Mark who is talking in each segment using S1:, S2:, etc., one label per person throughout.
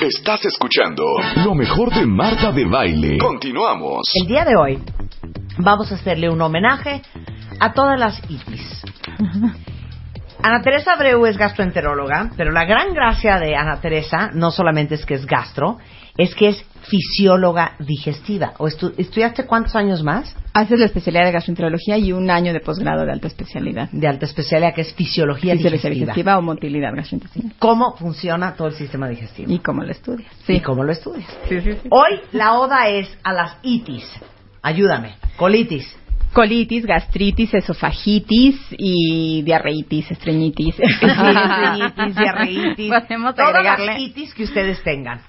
S1: Estás escuchando lo mejor de Marta de Baile. Continuamos.
S2: El día de hoy vamos a hacerle un homenaje a todas las ITIS. Ana Teresa Abreu es gastroenteróloga, pero la gran gracia de Ana Teresa no solamente es que es gastro, es que es fisióloga digestiva. ¿O estu- estudiaste cuántos años más?
S3: Haces la especialidad de gastroenterología y un año de posgrado de alta especialidad.
S2: De alta especialidad que es fisiología
S3: Fisiología
S2: digestiva.
S3: digestiva o motilidad gastrointestinal.
S2: ¿Cómo funciona todo el sistema digestivo?
S3: ¿Y cómo lo estudias?
S2: ¿Y cómo lo estudias?
S3: Sí, sí, sí.
S2: Hoy la oda es a las ITIS. Ayúdame. Colitis.
S3: Colitis, gastritis, esofagitis y diarreitis, estreñitis.
S2: estreñitis, diarreitis,
S3: Podemos
S2: todas
S3: agregarle.
S2: las itis que ustedes tengan.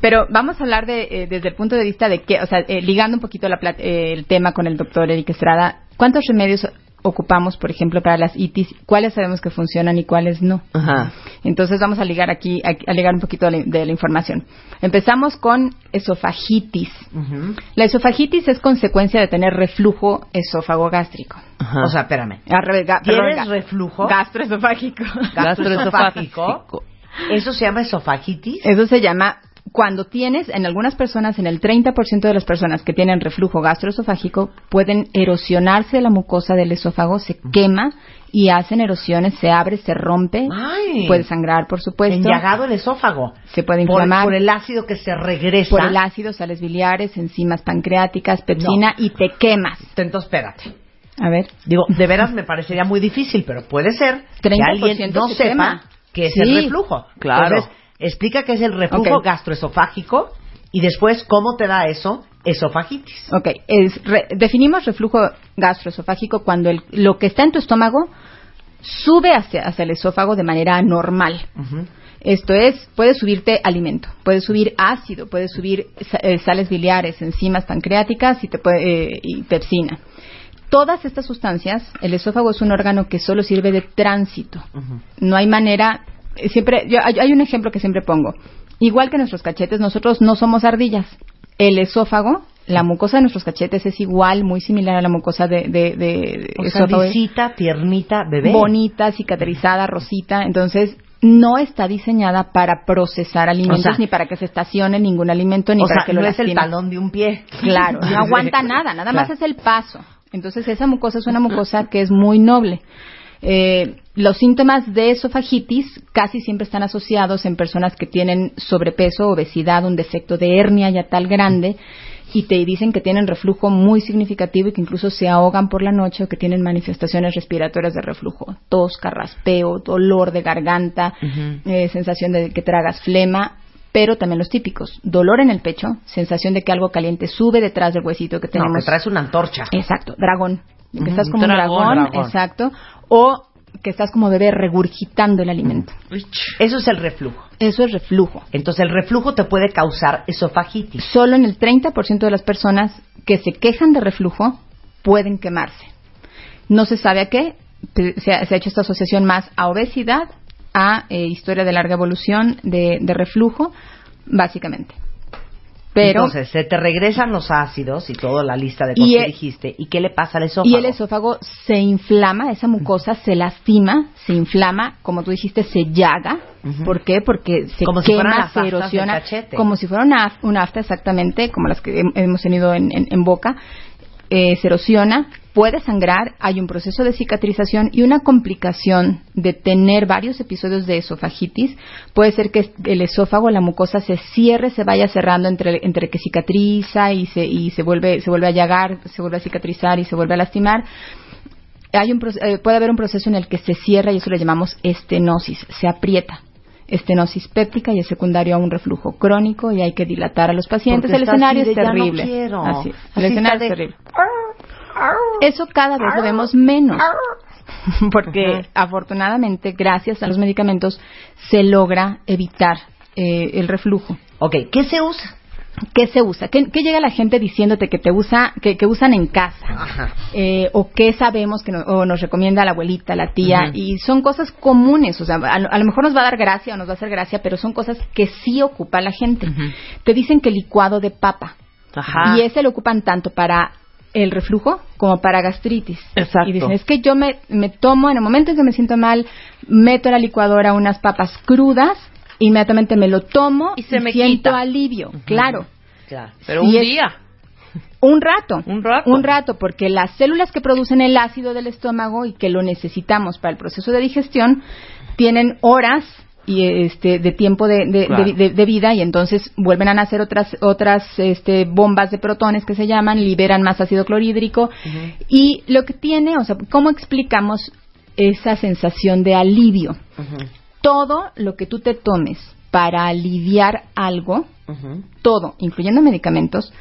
S3: Pero vamos a hablar de, eh, desde el punto de vista de que, o sea, eh, ligando un poquito la eh, el tema con el doctor Eric Estrada, ¿cuántos remedios ocupamos, por ejemplo, para las itis? ¿Cuáles sabemos que funcionan y cuáles no?
S2: Ajá.
S3: Entonces vamos a ligar aquí, a, a ligar un poquito de la, de la información. Empezamos con esofagitis. La esofagitis es consecuencia de tener reflujo esófago gástrico.
S2: O sea, espérame.
S3: Al revés, ga-
S2: ¿Tienes
S3: perdón, ga-
S2: reflujo?
S3: Gastroesofágico.
S2: Gastroesofágico. Eso se llama esofagitis.
S3: Eso se llama cuando tienes, en algunas personas, en el 30% de las personas que tienen reflujo gastroesofágico, pueden erosionarse la mucosa del esófago, se quema y hacen erosiones, se abre, se rompe,
S2: Ay.
S3: puede sangrar, por supuesto,
S2: Enllagado el esófago.
S3: se puede
S2: Por,
S3: inflamar
S2: por el ácido que se regresa.
S3: por el ácido, sales biliares, enzimas pancreáticas, pepsina y te quemas.
S2: Entonces, espérate.
S3: A ver,
S2: Digo, de veras me parecería muy difícil, pero puede ser que
S3: 30%
S2: alguien no
S3: se
S2: sepa
S3: quema.
S2: qué es
S3: Sí,
S2: el reflujo.
S3: claro.
S2: Entonces, explica qué es el reflujo gastroesofágico y después cómo te da eso esofagitis.
S3: Ok, es re- definimos reflujo gastroesofágico cuando el- lo que está en tu estómago sube hacia, hacia el esófago de manera anormal. Esto es, puede subirte alimento, puede subir ácido, puede subir eh, sales biliares, enzimas pancreáticas y, te puede, eh, y pepsina. Todas estas sustancias, el esófago es un órgano que solo sirve de tránsito. No hay manera, siempre, yo- hay, hay un ejemplo que siempre pongo. Igual que nuestros cachetes, nosotros no somos ardillas. El esófago, la mucosa de nuestros cachetes es igual, muy similar a la mucosa de, de, de
S2: O sea,
S3: esófago.
S2: visita, tiernita, bebé.
S3: Bonita, cicatrizada, rosita. Entonces, no está diseñada para procesar alimentos,
S2: sea,
S3: ni para que se estacione ningún alimento, ni
S2: o
S3: para
S2: sea,
S3: que lo
S2: no es el talón de un pie.
S3: Claro, no aguanta nada, nada más es el paso. Entonces esa mucosa es una mucosa que es muy noble. Eh, los síntomas de esofagitis casi siempre están asociados en personas que tienen sobrepeso, obesidad, un defecto de hernia ya tal grande y te dicen que tienen reflujo muy significativo y que incluso se ahogan por la noche o que tienen manifestaciones respiratorias de reflujo, tos, carraspeo, dolor de garganta, eh, sensación de que tragas flema, pero también los típicos, dolor en el pecho, sensación de que algo caliente sube detrás del huesito que
S2: No,
S3: tenemos.
S2: que traes una antorcha.
S3: Exacto, dragón. Que estás como un
S2: dragón.
S3: exacto. O que estás como bebé regurgitando el alimento.
S2: Eso es el reflujo.
S3: Eso es reflujo.
S2: Entonces, el reflujo te puede causar esofagitis.
S3: Solo en el 30% de las personas que se quejan de reflujo pueden quemarse. No se sabe a qué. pe- Se ha, se ha hecho esta asociación más a obesidad, a eh, historia de larga evolución de, de reflujo, básicamente. Pero
S2: Entonces, se te regresan los ácidos y toda la lista de cosas que
S3: e-
S2: dijiste. ¿Y qué le pasa al esófago?
S3: Y el esófago se inflama, esa mucosa se lastima, se inflama, como tú dijiste, se llaga. ¿Por qué? Porque se
S2: Como si
S3: quema,
S2: las
S3: se erosiona. Como si fuera una, una afta exactamente, como las que hem- hemos tenido en, en- en boca. Eh, se erosiona, puede sangrar, hay un proceso de cicatrización y una complicación de tener varios episodios de esofagitis puede ser que el esófago, la mucosa se cierre, se vaya cerrando entre, entre que cicatriza y se, y se vuelve, se vuelve a llagar, se vuelve a cicatrizar y se vuelve a lastimar hay un, eh, puede haber un proceso en el que se cierra y eso le llamamos estenosis, se aprieta. Estenosis péptica y es secundario a un reflujo crónico y hay que dilatar a los pacientes.
S2: Porque
S3: el escenario
S2: así
S3: es
S2: de, "Ya no
S3: terrible.
S2: quiero".
S3: Así es.
S2: Así
S3: El escenario es terrible. Eso cada vez lo vemos menos. Porque afortunadamente, gracias a los medicamentos, se logra evitar eh, el reflujo.
S2: Ok, ¿qué se usa?
S3: ¿Qué se usa? ¿Qué, qué llega la gente diciéndote que te usa, que, que usan en casa? Eh, o qué sabemos que no- o nos recomienda la abuelita, la tía, y son cosas comunes, o sea, a, lo- a lo mejor nos va a dar gracia o nos va a hacer gracia, pero son cosas que sí ocupa la gente. Te dicen que licuado de papa,
S4: Ajá.
S3: y ese lo ocupan tanto para el reflujo como para gastritis.
S4: Exacto.
S3: Y dicen, es que yo me, me tomo, en el momento en que me siento mal, meto a la licuadora unas papas crudas, inmediatamente me lo tomo
S4: Y se me
S3: siento
S4: quita.
S3: alivio. Claro.
S2: Claro.
S4: Pero un
S3: es-
S4: día.
S3: Un rato.
S4: Un rato.
S3: Un rato, porque las células que producen el ácido del estómago y que lo necesitamos para el proceso de digestión tienen horas y este de tiempo de, de-
S4: Claro.
S3: de- de- de vida y entonces vuelven a nacer otras otras este, bombas de protones que se llaman liberan más ácido clorhídrico y lo que tiene o sea cómo explicamos esa sensación de alivio todo lo que tú te tomes para aliviar algo todo, incluyendo medicamentos,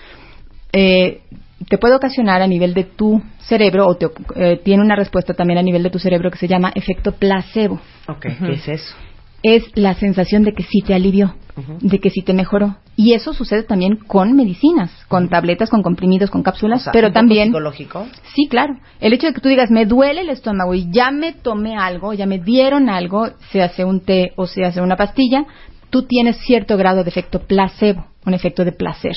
S3: eh, te puede ocasionar a nivel de tu cerebro o te, eh, tiene una respuesta también a nivel de tu cerebro que se llama efecto placebo.
S2: Ok, ¿qué es eso?
S3: Es la sensación de que sí te alivió, de que sí te mejoró. Y eso sucede también con medicinas, con tabletas, con comprimidos, con cápsulas,
S2: O sea,
S3: pero
S2: un poco
S3: también
S2: psicológico.
S3: Sí, claro. El hecho de que tú digas, me duele el estómago y ya me tomé algo, ya me dieron algo, se hace un té o se hace una pastilla, tú tienes cierto grado de efecto placebo, un efecto de placer,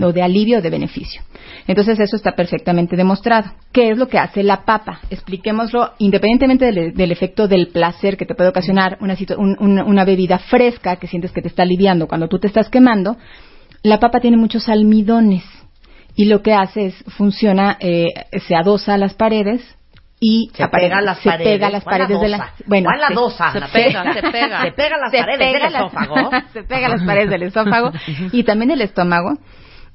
S3: o de alivio o de beneficio. Entonces eso está perfectamente demostrado. ¿Qué es lo que hace la papa? Expliquémoslo independientemente del, del efecto del placer que te puede ocasionar una, un- una- una bebida fresca que sientes que te está aliviando cuando tú te estás quemando. La papa tiene muchos almidones y lo que hace es funciona eh, se adosa a las paredes y
S2: Se pega las
S3: se
S2: paredes.
S3: pega las
S2: ¿Cuál
S3: paredes de la bueno
S2: ¿Cuál la
S3: sí.
S2: dosa,
S4: Se pega, se pega.
S2: Se pega las paredes del esófago.
S3: se pega las paredes del esófago y también el estómago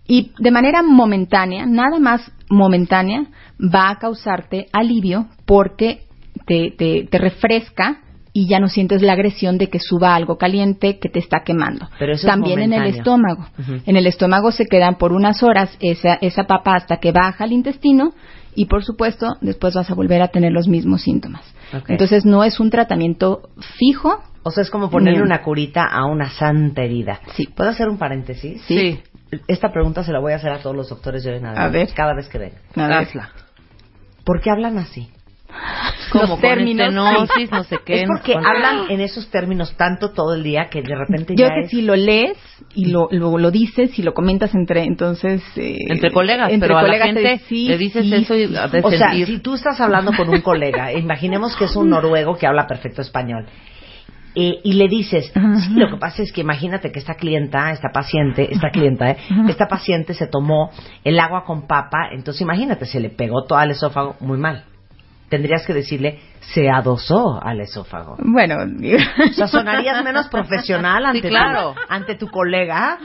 S3: y de manera momentánea, nada más momentánea, va a causarte alivio porque te, te, te refresca y ya no sientes la agresión de que suba algo caliente que te está quemando.
S2: Pero eso es
S3: También en el estómago. En el estómago se quedan por unas horas esa, esa papa hasta que baja al intestino y por supuesto después vas a volver a tener los mismos síntomas. Entonces no es un tratamiento fijo.
S2: O sea, es como ponerle una curita a una santa herida.
S3: Sí.
S2: ¿Puedo hacer un paréntesis?
S4: Sí.
S2: Esta pregunta se la voy a hacer a todos los doctores de hoy en
S3: A
S2: adelante,
S3: ver.
S2: cada vez que ven.
S3: A.
S4: Hazla.
S2: ¿Por qué hablan así?
S4: Como
S3: Los
S4: con
S3: términos.
S4: estenosis, no sé qué.
S2: es porque
S4: con-
S2: hablan en esos términos tanto todo el día que de repente
S3: Yo
S2: ya
S3: que
S2: es...
S3: si lo lees y lo, lo, lo dices y lo comentas entre entonces eh,
S4: Entre colegas,
S3: entre
S4: pero a la
S3: colegas te-
S4: gente
S3: sí,
S4: le dices
S3: sí,
S4: eso y a de
S2: O sea, si tú estás hablando con un colega, imaginemos que es un noruego que habla perfecto español, eh, y le dices, sí, lo que pasa es que imagínate que esta clienta, esta paciente, esta clienta, eh, esta paciente se tomó el agua con papa, entonces imagínate, se le pegó todo al esófago muy mal. Tendrías que decirle, se adosó al esófago.
S3: Bueno,
S2: O sea, sonarías menos profesional ante,
S4: claro.
S2: tu, ante tu colega.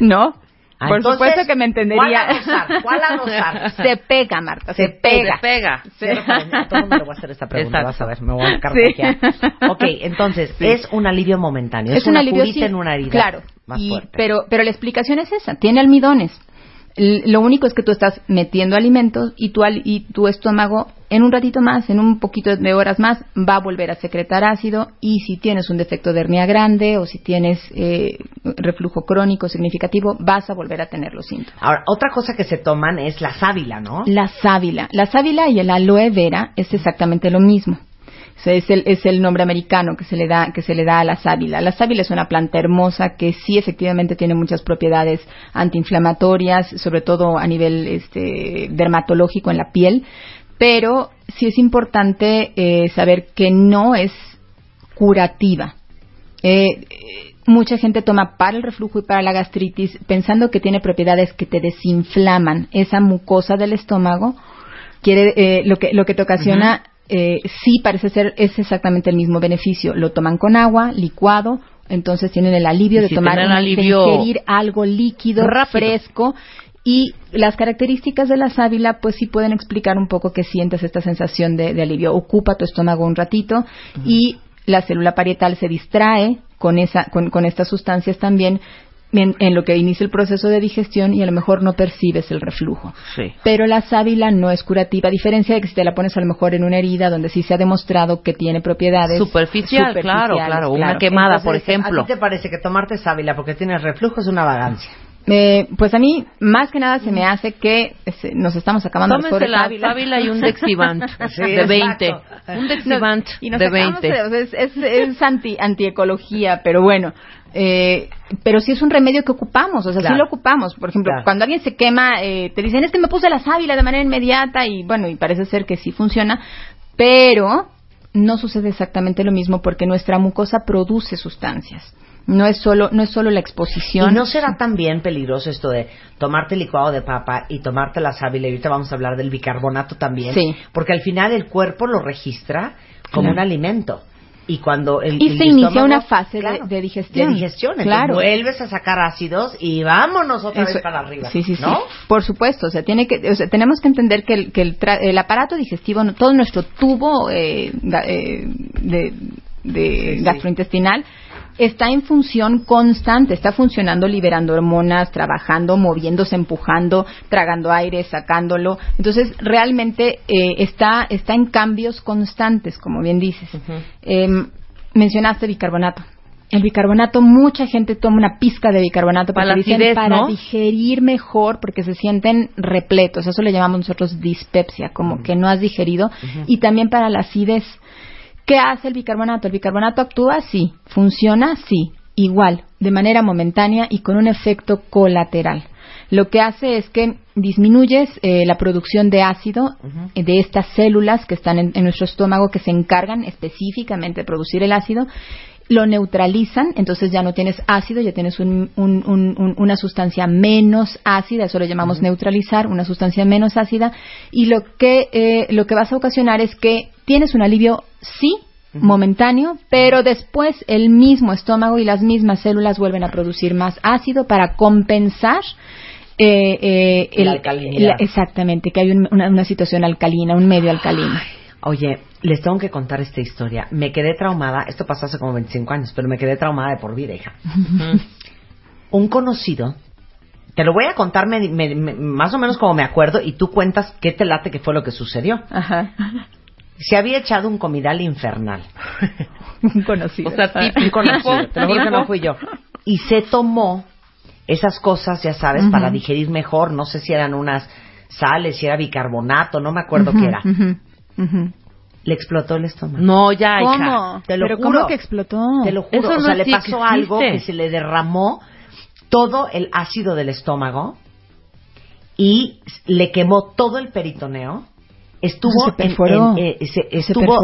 S3: no.
S2: Ah,
S3: Por
S2: entonces,
S3: supuesto que me entendería.
S2: ¿cuál adosar? ¿Cuál adosar?
S3: Se pega, Marta, se,
S2: Se pega.
S4: Se pega.
S2: Cero cariño. A todo el mundo le voy a hacer esta pregunta,
S4: Exacto.
S2: vas a ver, me voy a carcajear.
S3: Sí.
S2: Ok, entonces, es un alivio momentáneo, es,
S3: es un
S2: una
S3: alivio sí,
S2: en una herida
S3: claro
S2: más
S3: y-
S2: fuerte.
S3: pero pero la explicación es esa tiene almidones lo único es que tú estás metiendo alimentos y tu al- y tu estómago en un ratito más en un poquito de horas más va a volver a secretar ácido y si tienes un defecto de hernia grande o si tienes eh, reflujo crónico significativo vas a volver a tener los síntomas
S2: Ahora, otra cosa que se toman es la sábila, ¿no?
S3: la sábila. La sábila y el aloe vera es exactamente lo mismo. Es el, es el nombre americano que se le da que se le da a la sábila. La sábila es una planta hermosa que sí efectivamente tiene muchas propiedades antiinflamatorias, sobre todo a nivel este, dermatológico en la piel, pero sí es importante eh, saber que no es curativa. Eh, mucha gente toma para el reflujo y para la gastritis pensando que tiene propiedades que te desinflaman esa mucosa del estómago. Quiere, eh, lo, que, lo que te ocasiona eh, sí parece ser es exactamente el mismo beneficio. Lo toman con agua, licuado, entonces tienen el alivio
S4: Y
S3: de
S4: si
S3: tomar de ingerir algo líquido,
S4: rápido.
S3: fresco y las características de la sábila, pues sí pueden explicar un poco que sientes esta sensación de, de alivio. Ocupa tu estómago un ratito y la célula parietal se distrae con, esa, con, con estas sustancias también en, en lo que inicia el proceso de digestión y a lo mejor no percibes el reflujo.
S4: Sí.
S3: Pero la sábila no es curativa, a diferencia de que si te la pones a lo mejor en una herida donde sí se ha demostrado que tiene propiedades
S4: Superficial, claro,
S3: superficiales,
S4: claro, una quemada, por ejemplo.
S2: ¿A ti te parece que tomarte sábila porque tienes reflujo es una vagancia?
S3: Eh, pues a mí, más que nada, se me hace que eh, nos estamos acabando
S4: Tómense
S3: flores
S4: la
S3: Ávila.
S4: Y un Dexivant
S2: Sí,
S4: de 20.
S2: exacto.
S4: Un Dexivant
S3: y nos
S4: de
S3: acabamos
S4: 20.
S3: de- es, es, es anti antiecología, pero bueno. Eh, pero sí es un remedio que ocupamos, o sea,
S2: Claro.
S3: sí lo ocupamos. Por ejemplo,
S2: Claro.
S3: cuando alguien se quema, eh, te dicen, es que me puse la sábila de manera inmediata y bueno, y parece ser que sí funciona, pero no sucede exactamente lo mismo porque nuestra mucosa produce sustancias. No es solo, no es solo la exposición.
S2: ¿Y no será también peligroso esto de tomarte licuado de papa y tomarte la sábila? Y ahorita vamos a hablar del bicarbonato también.
S3: Sí.
S2: Porque al final el cuerpo lo registra como
S3: Claro.
S2: un alimento. Y cuando el,
S3: Y
S2: el
S3: se inicia una fase de-
S2: claro,
S3: de digestión.
S2: De digestión. Entonces
S3: Claro.
S2: vuelves a sacar ácidos y vámonos otra
S3: Eso-
S2: vez para arriba.
S3: Sí, sí, sí.
S2: ¿no?
S3: Por supuesto, o sea, tiene que, o sea, tenemos que entender que el, que el, tra- el aparato digestivo, todo nuestro tubo eh, eh, de, de
S2: Sí, sí.
S3: gastrointestinal está en función constante, está funcionando liberando hormonas, trabajando, moviéndose, empujando, tragando aire, sacándolo. Entonces, realmente eh, está está en cambios constantes, como bien dices. Em, mencionaste bicarbonato. El bicarbonato, mucha gente toma una pizca de bicarbonato
S4: Para
S3: dicen
S4: acidez,
S3: para
S4: ¿no?
S3: digerir mejor porque se sienten repletos. Eso le llamamos nosotros dispepsia, como que no has digerido. Y también para la acidez. ¿Qué hace el bicarbonato? El bicarbonato actúa, sí. Funciona, sí. Igual, de manera momentánea y con un efecto colateral. Lo que hace es que disminuyes eh, la producción de ácido eh, de estas células que están en, en nuestro estómago que se encargan específicamente de producir el ácido lo neutralizan, entonces ya no tienes ácido, ya tienes un- un- un- un- una sustancia menos ácida, eso lo llamamos neutralizar, una sustancia menos ácida, y lo que, eh, lo que vas a ocasionar es que tienes un alivio, sí, momentáneo, pero después el mismo estómago y las mismas células vuelven a producir más ácido para compensar eh, eh,
S2: La
S3: el-
S2: alcalinidad.
S3: la- exactamente, que hay un- una, una situación alcalina, un medio alcalino.
S2: Oye, les tengo que contar esta historia. Me quedé traumada, esto pasó hace como 25 años, pero me quedé traumada de por vida, hija. Un conocido, te lo voy a contar me- me- me- más o menos como me acuerdo y tú cuentas qué te late que fue lo que sucedió.
S3: Ajá.
S2: Se había echado un comidal infernal.
S3: Un conocido.
S4: O sea,
S2: Un conocido, te lo juro que no fui yo. Y se tomó esas cosas, ya sabes, para digerir mejor. No sé si eran unas sales, si era bicarbonato, no me acuerdo qué era.
S3: Ujú, ujú.
S2: Le explotó el estómago.
S4: No, ya, hija.
S3: ¿Cómo?
S2: Te lo
S3: ¿Pero
S2: juro.
S3: cómo que explotó?
S2: Te lo juro.
S4: Eso
S2: o
S4: no
S2: sea, le pasó algo que se le derramó todo el ácido del estómago y le quemó todo el peritoneo. Estuvo,
S3: Se perforó.
S2: en- en- eh, se-
S3: Se
S2: estuvo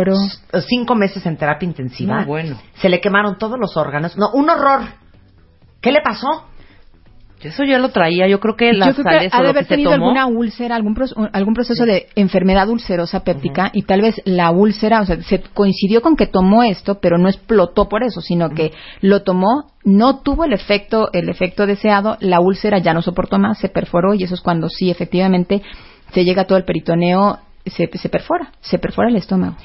S2: cinco meses en terapia intensiva.
S4: No, bueno.
S2: Se le quemaron todos los órganos. No, un horror. ¿Qué le pasó?
S4: Eso ya lo traía. Yo creo que las
S3: Yo creo que
S4: sales
S3: ha
S4: o
S3: de
S4: lo
S3: haber tenido
S4: tomó.
S3: alguna úlcera, algún, pros- algún proceso de enfermedad ulcerosa péptica y tal vez la úlcera, o sea, se coincidió con que tomó esto, pero no explotó por eso, sino que lo tomó, no tuvo el efecto, el efecto deseado, la úlcera ya no soportó más, se perforó y eso es cuando sí, efectivamente, se llega todo el peritoneo, se, se perfora, se perfora el estómago.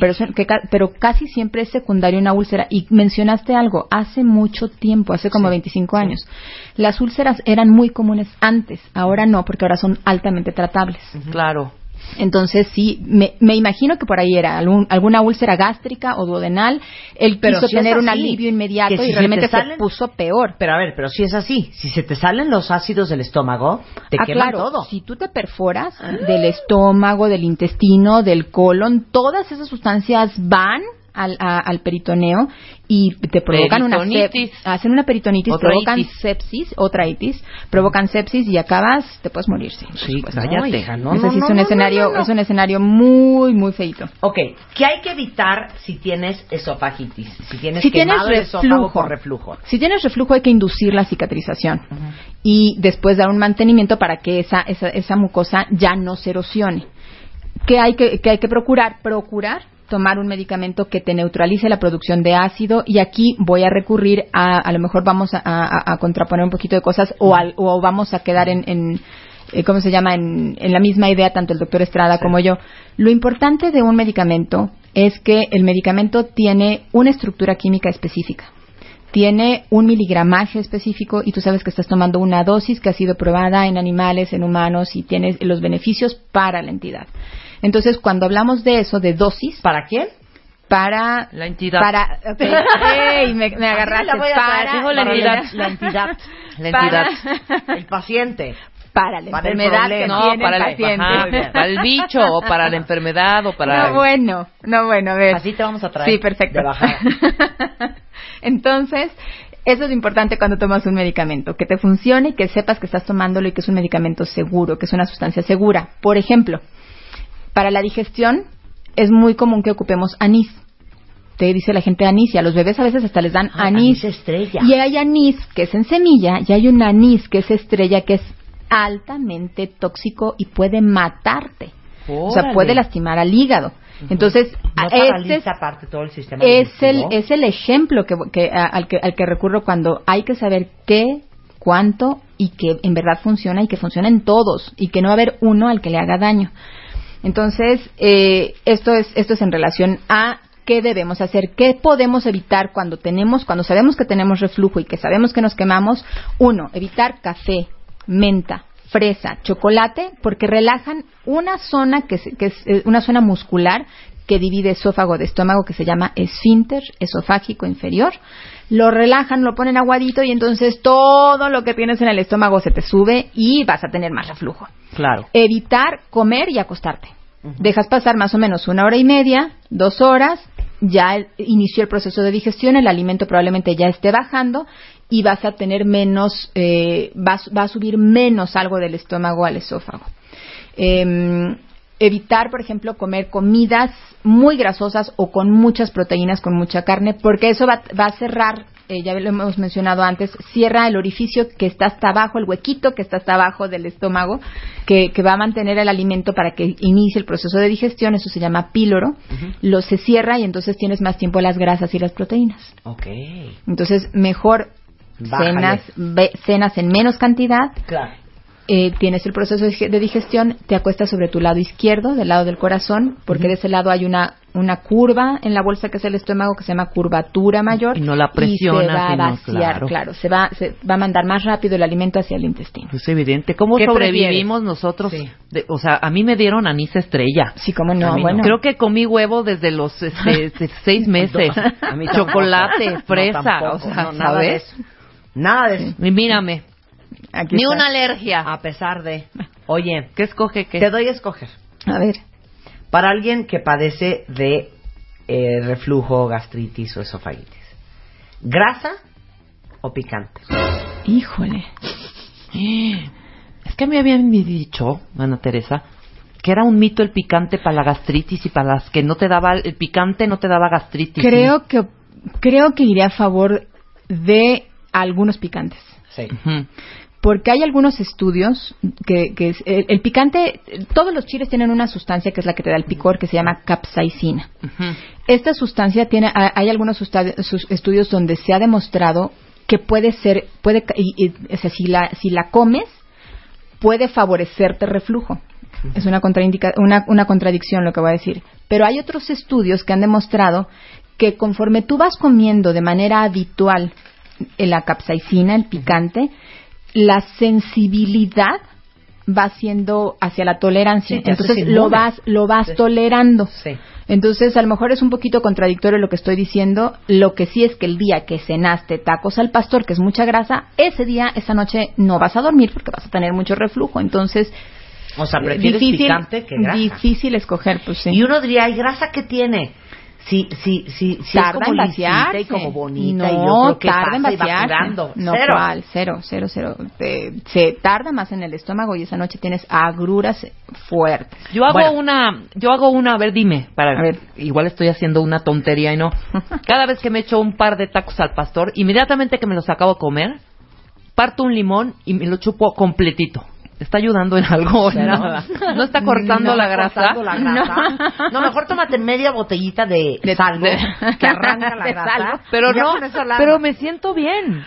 S3: Pero, que pero casi siempre es secundario una úlcera. Y mencionaste algo, hace mucho tiempo, hace como 25 años. Las úlceras eran muy comunes antes, ahora no, porque ahora son altamente tratables.
S4: Claro.
S3: Entonces sí, me, me imagino que por ahí era algún- alguna úlcera gástrica o duodenal. Él
S2: Pero
S3: quiso
S2: si
S3: tener un alivio inmediato
S2: si
S3: y realmente
S2: te
S3: se
S2: salen-
S3: puso peor.
S2: Pero a ver, pero si es así, si se te salen los ácidos del estómago, te
S3: Ah, claro,
S2: todo.
S3: Si tú te perforas del estómago, del intestino, del colon, todas esas sustancias van al, a- al peritoneo y te provocan una
S4: Peritonitis.
S3: sep- hacen una peritonitis,
S4: Otra
S3: provocan
S4: itis.
S3: sepsis, otra itis, provocan sepsis y acabas, te puedes morir. Sí,
S2: Sí,
S3: supuesto.
S2: no, no, no,
S3: es un
S2: no,
S3: escenario,
S2: no, no, no.
S3: es un escenario muy, muy feito.
S2: Ok, ¿qué hay que evitar si tienes esofagitis? Si tienes
S3: Si tienes
S2: quemado el esófago
S3: reflujo.
S2: por reflujo.
S3: Si tienes reflujo hay que inducir la cicatrización y después dar un mantenimiento para que esa, esa, esa mucosa ya no se erosione. ¿Qué hay que, qué hay que procurar? Procurar tomar un medicamento que te neutralice la producción de ácido y aquí voy a recurrir a, a lo mejor vamos a, a- a contraponer un poquito de cosas o, al- o vamos a quedar en, en, eh, ¿cómo se llama? En, en la misma idea tanto el doctor Estrada como yo. Lo importante de un medicamento es que el medicamento tiene una estructura química específica tiene un miligramaje específico y tú sabes que estás tomando una dosis que ha sido probada en animales, en humanos y tienes los beneficios para la entidad. Entonces, cuando hablamos de eso, de dosis,
S2: ¿Para quién?
S3: para...
S4: La entidad.
S3: Para... me, me agarraste.
S2: la voy a traer,
S3: para,
S2: dijo la
S3: para
S2: entidad, la entidad.
S4: la
S3: para,
S4: entidad.
S2: El paciente.
S3: para la
S2: Para el
S3: enfermedad que.
S4: No,
S3: tiene
S4: para
S3: el paciente.
S4: ajá, para el bicho o para la enfermedad o para...
S3: No, bueno, no, bueno, a ver.
S2: Así te vamos a traer.
S3: Sí, perfecto.
S2: De.
S3: Entonces, eso es importante cuando tomas un medicamento, que te funcione y que sepas que estás tomándolo y que es un medicamento seguro, que es una sustancia segura. Por ejemplo, para la digestión es muy común que ocupemos anís. Te dice la gente anís y a los bebés a veces hasta les dan
S2: Ah,
S3: anís.
S2: anís estrella.
S3: Y hay anís que es en semilla y hay un anís que es estrella que es altamente tóxico y puede matarte. O sea, puede lastimar al hígado. Entonces,
S2: No
S3: este es,
S2: todo el sistema
S3: es el, es el ejemplo que, que- a- al, que, al que recurro cuando hay que saber qué, cuánto y que en verdad funciona y que funciona en todos y que no va a haber uno al que le haga daño. Entonces, eh, esto es esto es en relación a qué debemos hacer, qué podemos evitar cuando tenemos, cuando sabemos que tenemos reflujo y que sabemos que nos quemamos. Uno, evitar café, menta, fresa, chocolate, porque relajan una zona que, que es eh, una zona muscular que divide esófago de estómago que se llama esfínter esofágico inferior. Lo relajan, lo ponen aguadito y entonces todo lo que tienes en el estómago se te sube y vas a tener más reflujo
S4: Claro.
S3: evitar comer y acostarte. Dejas pasar más o menos una hora y media, dos horas, ya el- inició el proceso de digestión, el alimento probablemente ya esté bajando y vas a tener menos, eh, vas- va a subir menos algo del estómago al esófago. Em, evitar, por ejemplo, comer comidas muy grasosas o con muchas proteínas, con mucha carne, porque eso va, va a cerrar, eh, ya lo hemos mencionado antes, cierra el orificio que está hasta abajo, el huequito que está hasta abajo del estómago, que, que va a mantener el alimento para que inicie el proceso de digestión, eso se llama píloro, lo se cierra y entonces tienes más tiempo las grasas y las proteínas.
S2: Ok.
S3: Entonces, mejor
S2: Bájale.
S3: cenas, cenas en menos cantidad
S2: Claro.
S3: Eh, tienes el proceso de dig- de digestión, te acuestas sobre tu lado izquierdo, del lado del corazón, porque de ese lado hay una, una curva en la bolsa que es el estómago que se llama curvatura mayor.
S4: Y no la presionas,
S3: Y se va a vaciar,
S4: claro.
S3: se va, se va a mandar más rápido el alimento hacia el intestino.
S4: Es evidente. ¿Cómo
S2: ¿Qué
S4: sobrevivimos nosotros?
S2: Sí.
S4: De- o sea, a mí me dieron anís estrella.
S3: Sí, como
S2: A
S3: no, bueno.
S4: Creo que comí huevo desde los este, seis meses.
S2: A mí.
S4: Chocolate,
S2: No,
S4: fresa,
S2: tampoco.
S4: o sea,
S2: No, nada de
S4: ¿sabes?
S2: eso. Nada de eso.
S4: Y mírame,
S3: Aquí
S4: ni
S3: está.
S4: una alergia.
S2: A pesar de... Oye,
S4: ¿Qué escoge qué?
S2: te doy a escoger.
S3: A ver,
S2: Para alguien que padece de eh, reflujo, gastritis o esofagitis. ¿Grasa o picante?
S3: híjole.
S4: Es que me habían dicho, Ana Teresa, que era un mito el picante para la gastritis y para las que no te daba, el picante no te daba gastritis.
S3: Creo que, creo que iré a favor de algunos picantes.
S2: Sí.
S3: Porque hay algunos estudios que, que es- el, el picante, todos los chiles tienen una sustancia que es la que te da el picor, que se llama capsaicina. Esta sustancia tiene, ha- hay algunos estudios donde se ha demostrado que puede ser, puede, y- y- o sea, si la, si la comes, puede favorecerte reflujo. Es una, contraindica- una, una contradicción lo que voy a decir. Pero hay otros estudios que han demostrado que conforme tú vas comiendo de manera habitual eh, la capsaicina, el picante, la sensibilidad va siendo hacia la tolerancia.
S2: Sí,
S3: Entonces lo vas, lo vas
S2: Sí.
S3: tolerando.
S2: Sí.
S3: Entonces, a lo mejor es un poquito contradictorio lo que estoy diciendo. Lo que sí es que el día que cenaste tacos al pastor, que es mucha grasa, ese día, esa noche, no vas a dormir porque vas a tener mucho reflujo. Entonces,
S2: O sea,
S3: eh,
S2: prefieres
S3: difícil,
S2: picante que grasa.
S3: difícil escoger, pues sí.
S2: Y uno diría, ¿hay grasa que tiene? Si, si, si, si
S3: tarda
S2: es como
S3: en vaciarse.
S2: y como bonita
S3: no,
S2: y yo creo que
S3: tarda en vaciarse. No,
S2: Cero.
S3: ¿cuál? Cero, cero, cero. Te- se tarda más en el estómago y esa noche tienes agruras fuertes.
S4: Yo hago
S2: Bueno.
S4: una, yo hago una, a ver, dime, para
S3: A ver.
S4: igual estoy haciendo una tontería y no. Cada vez que me echo un par de tacos al pastor, inmediatamente que me los acabo de comer, parto un limón y me lo chupo completito. ¿Está ayudando en algo? Nada. ¿No está cortando
S2: No
S4: la
S2: está
S4: grasa?
S2: cortando la grasa. No. mejor tómate media botellita de,
S3: De-
S2: salvo
S3: de-
S2: que arranca la grasa.
S3: salvo.
S4: Pero no, pero me siento bien.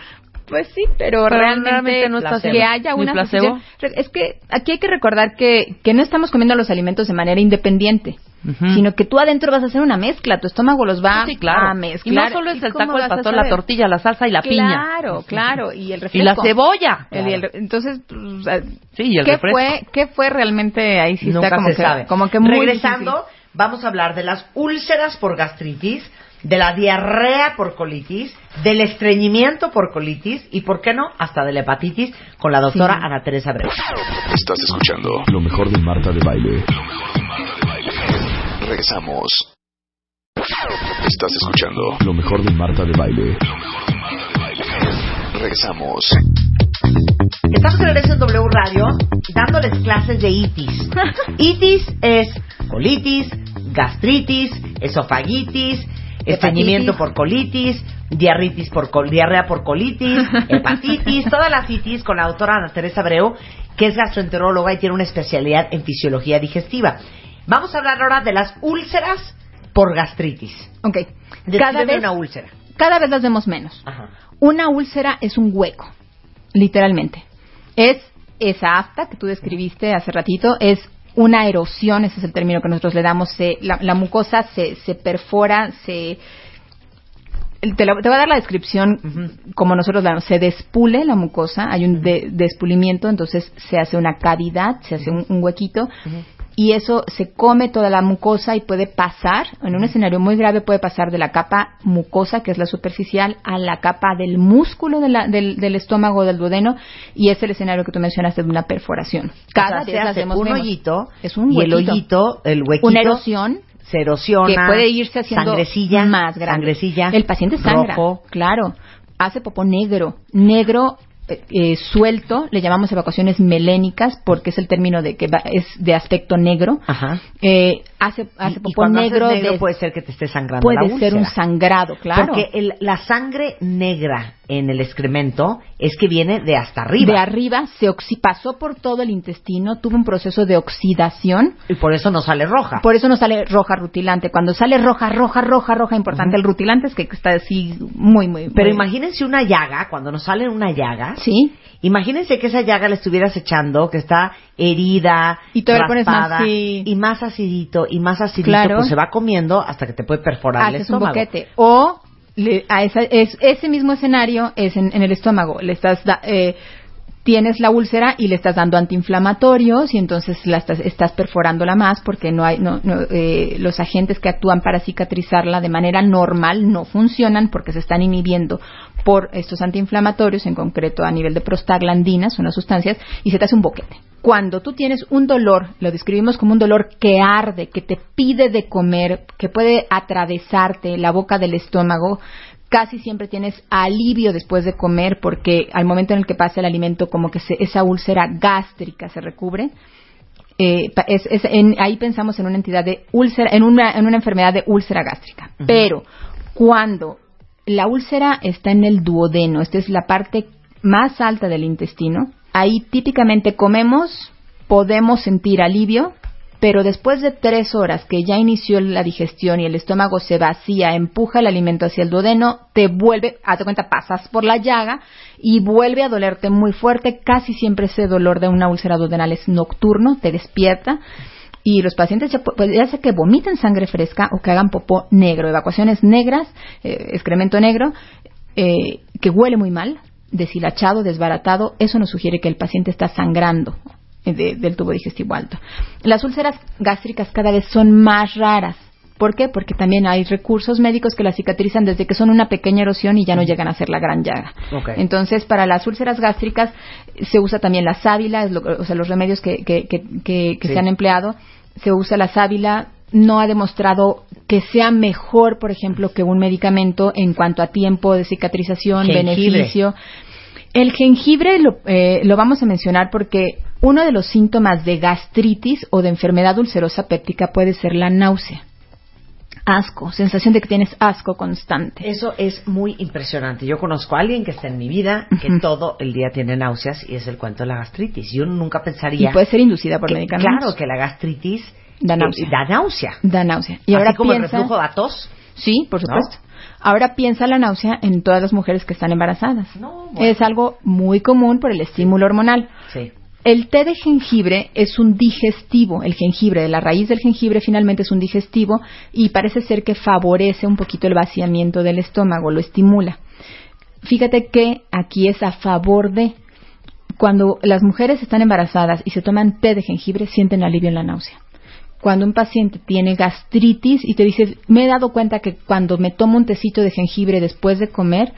S3: Pues sí, pero,
S4: Pero
S3: realmente,
S4: realmente no
S2: está
S3: que haya una
S4: placebo.
S3: Es que aquí hay que recordar que, que no estamos comiendo los alimentos de manera independiente,
S4: Ujú.
S3: sino que tú adentro vas a hacer una mezcla, tu estómago los va
S4: sí, claro.
S3: a
S4: y
S3: mezclar.
S4: no solo es
S3: ¿Y
S4: el taco
S3: a
S4: pastor, la tortilla, la salsa y la piña.
S3: Claro, claro, y el
S4: Y
S3: refresco.
S4: la cebolla.
S3: El- y el- entonces, pues,
S4: Sí, y el
S3: ¿qué
S4: refresco.
S3: fue, ¿qué fue realmente ahí sí
S2: Nunca
S3: está como
S2: se
S3: que,
S2: sabe.
S3: como que muy
S2: Regresando,
S3: difícil.
S2: vamos a hablar de las úlceras por gastritis de la diarrea por colitis, del estreñimiento por colitis y, ¿por qué no?, hasta de la hepatitis con la doctora
S3: Sí.
S2: Ana Teresa Breu.
S1: Estás escuchando lo mejor de Marta de Baile. Lo mejor Regresamos. Estás escuchando lo mejor de Marta de Baile. Lo mejor de Marta de Baile. Regresamos.
S2: Estamos en regreso en W Radio dándoles clases de itis. Itis es colitis, gastritis, esofagitis, estreñimiento por colitis, diarritis por col- diarrea por colitis, hepatitis, todas las itis con la doctora Ana Teresa Abreu, que es gastroenteróloga y tiene una especialidad en fisiología digestiva. Vamos a hablar ahora de las úlceras por gastritis.
S3: Ok. Cada vez,
S2: una úlcera.
S3: cada vez las vemos menos.
S2: Ajá.
S3: Una úlcera es un hueco, literalmente. Es esa afta que tú describiste hace ratito, es una erosión, ese es el término que nosotros le damos, se- la, la mucosa se, se perfora, se... Te, la- te voy a dar la descripción como nosotros la damos. Se despule la mucosa, hay un de- despulimiento, entonces se hace una cavidad, se hace un, un huequito y eso se come toda la mucosa y puede pasar, en un escenario muy grave puede pasar de la capa mucosa, que es la superficial, a la capa del músculo de la- del, del estómago del duodeno y es el escenario que tú mencionaste de una perforación. Cada
S2: o sea,
S3: vez
S2: se
S3: las
S2: hace
S3: vemos
S2: un hoyito
S3: Es un
S2: y el
S3: huequito.
S2: hoyito, el huequito,
S3: Una erosión
S2: se erosiona,
S3: que puede irse haciendo
S2: sangrecilla,
S3: más grande.
S2: sangrecilla,
S3: El paciente sangra,
S2: rojo.
S3: claro. Hace popó negro, negro eh, eh, suelto, le llamamos evacuaciones melénicas porque es el término de que va- es de aspecto negro.
S2: Ajá.
S3: Eh, hace hace
S2: Y- y
S3: popó
S2: haces
S3: negro,
S2: negro
S3: de-
S2: puede ser que te esté sangrando
S3: puede
S2: la
S3: ser un sangrado, claro.
S2: Porque el- la sangre negra en el excremento es que viene de hasta arriba.
S3: de arriba se oxi pasó por todo el intestino, tuvo un proceso de oxidación
S2: y por eso no sale roja.
S3: Por eso no sale roja rutilante. Cuando sale roja, roja, roja, roja, importante el rutilante es que está así muy, muy.
S2: Pero
S3: muy-
S2: imagínense una llaga, cuando nos sale una llaga,
S3: Sí.
S2: imagínense que esa llaga la estuvieras echando, que está herida,
S3: Y todavía le pones más,
S2: raspada,
S3: sí.
S2: y más acidito, y más acidito,
S3: Claro.
S2: pues se va comiendo hasta que te puede perforar el
S3: haces un
S2: estómago.
S3: boquete. O le- a esa- es, ese mismo escenario es en, en el estómago. Le estás da- eh, tienes la úlcera y le estás dando antiinflamatorios y entonces la estás, estás perforándola más porque no hay no, no, eh, los agentes que actúan para cicatrizarla de manera normal no funcionan porque se están inhibiendo por estos antiinflamatorios, en concreto a nivel de prostaglandinas, unas sustancias, y se te hace un boquete. Cuando tú tienes un dolor, lo describimos como un dolor que arde, que te pide de comer, que puede atravesarte la boca del estómago, casi siempre tienes alivio después de comer porque al momento en el que pasa el alimento como que se- esa úlcera gástrica se recubre. Eh, es- es- en- ahí pensamos en una entidad de úlcera, en una, en una enfermedad de úlcera gástrica. Pero cuando la úlcera está en el duodeno, esta es la parte más alta del intestino, ahí típicamente comemos, podemos sentir alivio, pero después de tres horas que ya inició la digestión y el estómago se vacía, empuja el alimento hacia el duodeno, te vuelve, hazte cuenta, pasas por la llaga y vuelve a dolerte muy fuerte. Casi siempre ese dolor de una úlcera duodenal es nocturno, te despierta. Y los pacientes ya, pu- pues, ya sea que vomiten sangre fresca o que hagan popó negro, evacuaciones negras, eh, excremento negro, eh, que huele muy mal, deshilachado, desbaratado, eso nos sugiere que el paciente está sangrando de- del tubo digestivo alto. Las úlceras gástricas cada vez son más raras. ¿Por qué? Porque también hay recursos médicos que las cicatrizan desde que son una pequeña erosión y ya no llegan a ser la gran llaga. Entonces, para las úlceras gástricas se usa también la sábila, es lo- o sea, los remedios que, que, que, que- que
S2: Sí.
S3: se han empleado. Se usa la sábila, no ha demostrado que sea mejor, por ejemplo, que un medicamento en cuanto a tiempo de cicatrización,
S2: Jengibre.
S3: beneficio. El jengibre lo, eh, lo vamos a mencionar porque uno de los síntomas de gastritis o de enfermedad ulcerosa péptica puede ser la náusea. Asco, sensación de que tienes asco constante.
S2: Eso es muy impresionante. Yo conozco a alguien que está en mi vida que todo el día tiene náuseas y es el cuento de la gastritis. Yo nunca
S3: Y
S2: pensaría
S3: puede ser inducida por
S2: que,
S3: medicamentos.
S2: claro que la gastritis
S3: Da náusea.
S2: da náusea.
S3: Da náusea. Y
S2: Así
S3: ahora
S2: como el
S3: piensa,
S2: reflujo da tos.
S3: Sí, por
S2: ¿No?
S3: supuesto. Ahora piensa la náusea en todas las mujeres que están embarazadas.
S2: No, bueno.
S3: Es algo muy común por el estímulo hormonal.
S2: Sí.
S3: El té de jengibre es un digestivo. El jengibre, la raíz del jengibre finalmente es un digestivo y parece ser que favorece un poquito el vaciamiento del estómago, lo estimula. Fíjate que aquí es a favor de cuando las mujeres están embarazadas y se toman té de jengibre sienten alivio en la náusea. Cuando un paciente tiene gastritis y te dice, me he dado cuenta que cuando me tomo un tecito de jengibre después de comer,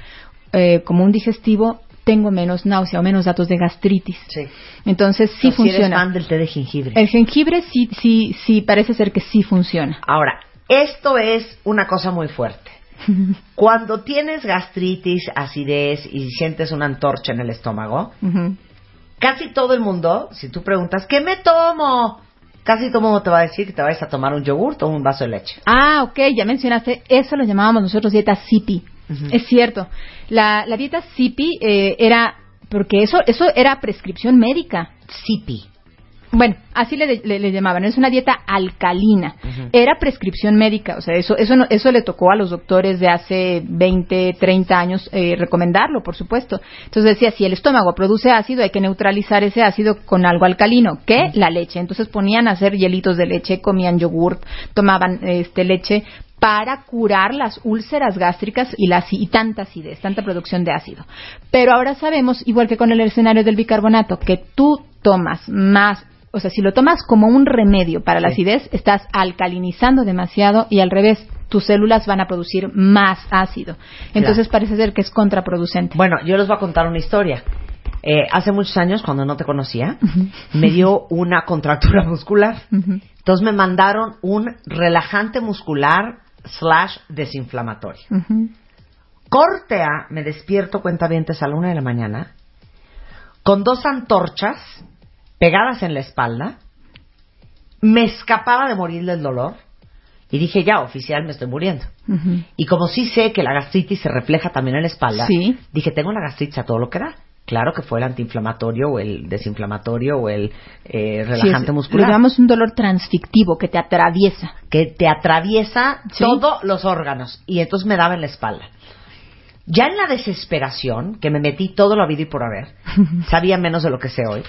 S3: eh, como un digestivo, tengo menos náusea o menos datos de gastritis.
S2: Sí.
S3: Entonces sí
S2: No, si eres
S3: funciona.
S2: fan del té de jengibre.
S3: El jengibre sí, sí, sí, parece ser que sí funciona.
S2: Ahora, esto es una cosa muy fuerte. Cuando tienes gastritis, acidez y sientes una antorcha en el estómago, casi todo el mundo, si tú preguntas, ¿qué me tomo? Casi todo el mundo te va a decir que te vayas a tomar un yogur o un vaso de leche.
S3: Ah, ok, ya mencionaste, eso lo llamábamos nosotros dieta CIPI. Es cierto. La, la dieta CIPI eh, era, porque eso, eso era prescripción médica.
S2: Sipi.
S3: Bueno, así le, le- le llamaban, es una dieta alcalina. Era prescripción médica, o sea, eso, eso, no- eso le tocó a los doctores de hace 20, 30 años eh, recomendarlo, por supuesto. Entonces decía, si el estómago produce ácido, hay que neutralizar ese ácido con algo alcalino, que la leche. Entonces ponían a hacer hielitos de leche, comían yogurt, tomaban este leche para curar las úlceras gástricas y, la, y tanta acidez, tanta producción de ácido. Pero ahora sabemos, igual que con el escenario del bicarbonato, que tú tomas más, o sea, si lo tomas como un remedio para la
S2: Sí.
S3: acidez, estás alcalinizando demasiado y al revés, tus células van a producir más ácido. Entonces parece ser que es contraproducente.
S2: Bueno, yo les voy a contar una historia. Eh, hace muchos años, cuando no te conocía, me dio una contractura muscular. Entonces me mandaron un relajante muscular slash desinflamatorio.
S3: Ujú.
S2: Corte A, me despierto cuentavientes a la una de la mañana, con dos antorchas pegadas en la espalda, me escapaba de morir del dolor y dije, ya, oficial, me estoy muriendo. Y como sí sé que la gastritis se refleja también en la espalda,
S3: Sí.
S2: dije, tengo la gastritis a todo lo que da. Claro que fue el antiinflamatorio o el desinflamatorio o el eh,
S3: Sí,
S2: relajante
S3: es-
S2: muscular.
S3: Un dolor transfictivo que te atraviesa.
S2: que te atraviesa
S3: Sí.
S2: todos los órganos y entonces me daba en la espalda. Ya en la desesperación, que me metí todo lo habido y por haber, sabía menos de lo que sé hoy,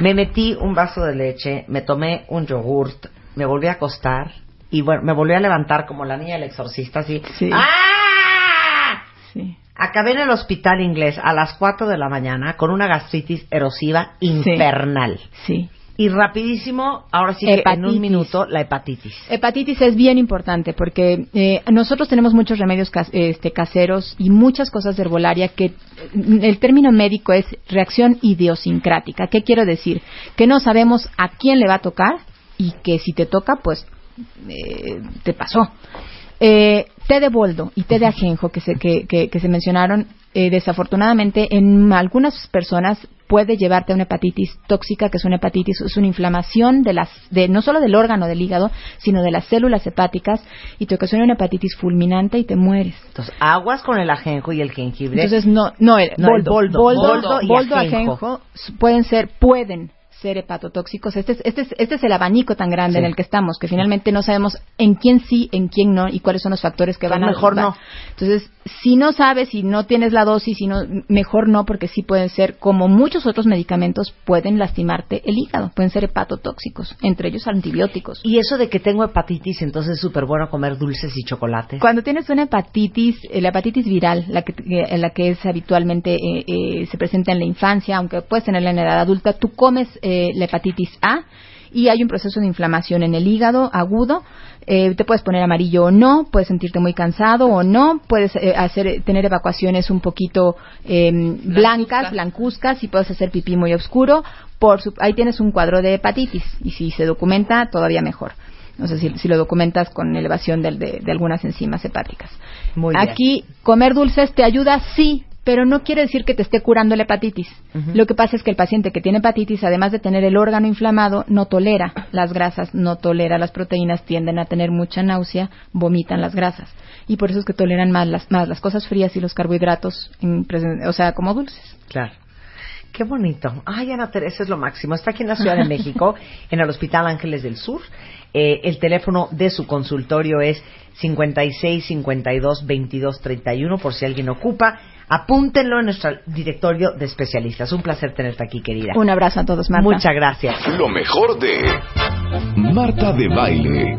S2: me metí un vaso de leche, me tomé un yogurt, me volví a acostar y bueno, me volví a levantar como la niña del exorcista así.
S3: Sí.
S2: ¡Ah!
S3: Sí.
S2: Acabé en el hospital inglés a las 4 de la mañana con una gastritis erosiva infernal.
S3: Sí.
S2: Y rapidísimo, ahora sí que en un minuto, la hepatitis.
S3: Hepatitis es bien importante porque eh, nosotros tenemos muchos remedios cas- este, caseros y muchas cosas de herbolaria que eh, el término médico es reacción idiosincrática. ¿Qué quiero decir? Que no sabemos a quién le va a tocar y que si te toca, pues eh, te pasó. Eh, té de boldo y té de ajenjo que se, que, que- que se mencionaron, eh, desafortunadamente en algunas personas puede llevarte a una hepatitis tóxica, que es una hepatitis, es una inflamación de las, de, no solo del órgano del hígado, sino de las células hepáticas y te ocasiona una hepatitis fulminante y te mueres.
S2: Entonces, aguas con el ajenjo y el jengibre.
S3: Entonces, no, no, el
S2: No, el boldo.
S3: boldo,
S2: Boldo y
S3: boldo,
S2: ajenjo.
S3: ajenjo pueden ser, pueden ser hepatotóxicos. Este es, este es, este es el abanico tan grande
S2: Sí.
S3: en el que estamos, que finalmente no sabemos en quién sí, en quién no y cuáles son los factores que
S2: Pues
S3: van a
S2: mejor no.
S3: Entonces, si no sabes, si no tienes la dosis, si no, mejor no, porque sí pueden ser, como muchos otros medicamentos, pueden lastimarte el hígado, pueden ser hepatotóxicos, entre ellos antibióticos.
S2: Y eso de que tengo hepatitis, entonces es súper bueno comer dulces y chocolates.
S3: Cuando tienes una hepatitis, eh, la hepatitis viral, la que, eh, la que es habitualmente eh, eh, se presenta en la infancia, aunque puedes tenerla en la edad adulta, tú comes eh, la hepatitis A y hay un proceso de inflamación en el hígado agudo. eh, te puedes poner amarillo o no, puedes sentirte muy cansado o no, puedes eh, hacer tener evacuaciones un poquito eh, blancas, blancuzcas y puedes hacer pipí muy oscuro. Por su- ahí tienes un cuadro de hepatitis y si se documenta todavía mejor. No sé si, si lo documentas con elevación de, de algunas enzimas hepáticas.
S2: Muy bien.
S3: Aquí, comer dulces te ayuda, sí, pero no quiere decir que te esté curando la hepatitis. Lo que pasa es que el paciente que tiene hepatitis, además de tener el órgano inflamado, no tolera las grasas, no tolera las proteínas, tienden a tener mucha náusea, vomitan las grasas. Y por eso es que toleran más las, más las cosas frías y los carbohidratos, en o sea, como dulces.
S2: Claro. Qué bonito. Ay, Ana Teresa es lo máximo. Está aquí en la Ciudad de México, en el Hospital Ángeles del Sur. Eh, el teléfono de su consultorio es 56 52 22 31 por si alguien ocupa. Apúntenlo en nuestro directorio de especialistas. Un placer tenerte aquí, querida.
S3: Un abrazo a todos, Marta.
S2: Muchas gracias.
S1: Lo mejor de Marta de Baile.